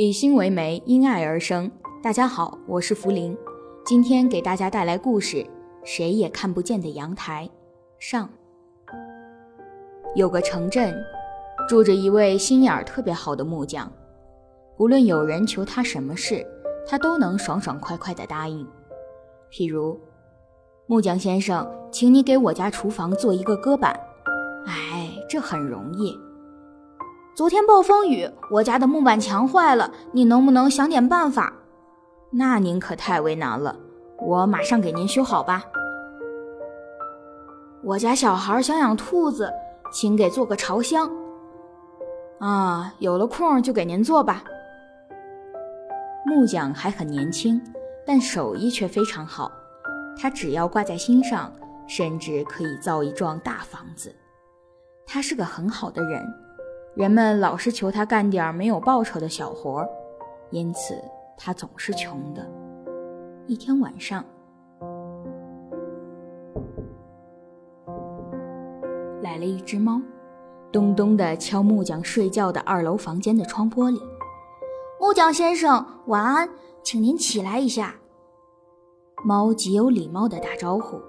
以心为媒，因爱而生。大家好，我是福林，今天给大家带来故事《谁也看不见的阳台》上。有个城镇，住着一位心眼儿特别好的木匠，无论有人求他什么事，他都能爽爽快快地答应。譬如，木匠先生，请你给我家厨房做一个搁板。哎，这很容易。昨天暴风雨，我家的木板墙坏了，你能不能想点办法？那您可太为难了，我马上给您修好吧。我家小孩想养兔子，请给做个巢箱。啊，有了空就给您做吧。木匠还很年轻，但手艺却非常好，他只要挂在心上，甚至可以造一幢大房子。他是个很好的人。人们老是求他干点没有报酬的小活，因此他总是穷的。一天晚上，来了一只猫，咚咚地敲木匠睡觉的二楼房间的窗玻璃。木匠先生，晚安，请您起来一下。猫极有礼貌地打招呼。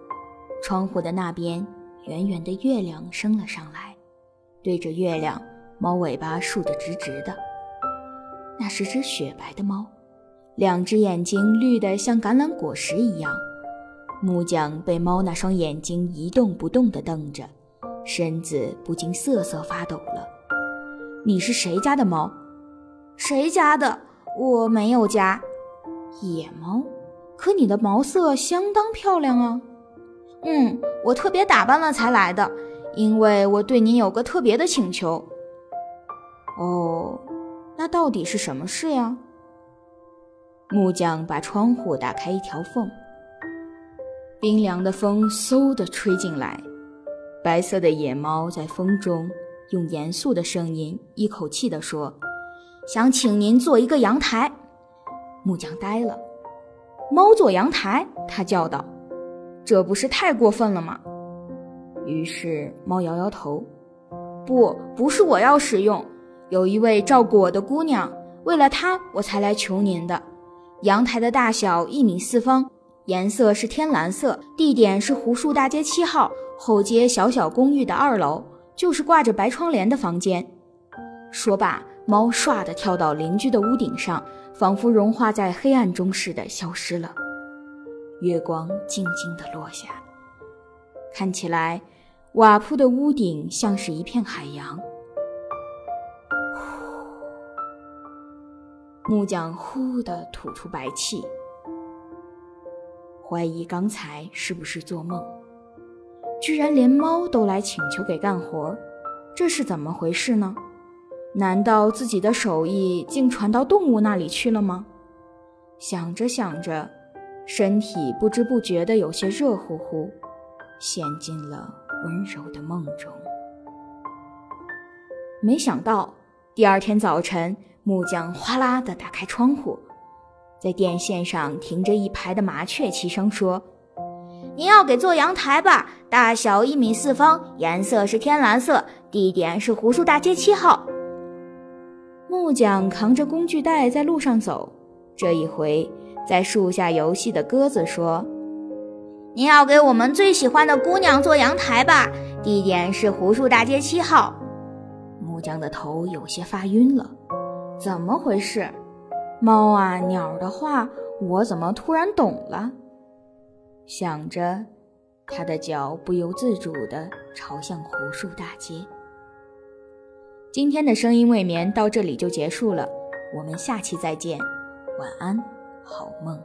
窗户的那边，圆圆的月亮升了上来，对着月亮。猫尾巴竖得直直的，那是只雪白的猫，两只眼睛绿得像橄榄果实一样。木匠被猫那双眼睛一动不动地瞪着，身子不禁瑟瑟发抖了。你是谁家的猫？谁家的？我没有家。野猫？可你的毛色相当漂亮啊。嗯，我特别打扮了才来的，因为我对您有个特别的请求。哦，那到底是什么事呀？木匠把窗户打开一条缝，冰凉的风嗖地吹进来。白色的野猫在风中用严肃的声音一口气地说：“想请您做一个阳台。”木匠呆了。猫做阳台？他叫道：“这不是太过分了吗？”于是猫摇摇头：“不，不是我要使用。”有一位照顾我的姑娘，为了她我才来求您的。阳台的大小一米四方，颜色是天蓝色，地点是湖树大街七号后街小小公寓的二楼，就是挂着白窗帘的房间。说罢，猫唰地跳到邻居的屋顶上，仿佛融化在黑暗中似的消失了。月光静静地落下，看起来瓦铺的屋顶像是一片海洋。木匠呼地吐出白气，怀疑刚才是不是做梦。居然连猫都来请求给干活，这是怎么回事呢？难道自己的手艺竟传到动物那里去了吗？想着想着，身体不知不觉的有些热乎乎，陷进了温柔的梦中。没想到第二天早晨。木匠哗啦地打开窗户，在电线上停着一排的麻雀，齐声说：“您要给做阳台吧？大小一米四方，颜色是天蓝色，地点是湖树大街七号。”木匠扛着工具袋在路上走，这一回在树下游戏的鸽子说：“您要给我们最喜欢的姑娘做阳台吧？地点是湖树大街七号。”木匠的头有些发晕了。怎么回事？猫啊，鸟的话，我怎么突然懂了？想着，他的脚不由自主地朝向湖树大街。今天的声音未眠到这里就结束了，我们下期再见，晚安，好梦。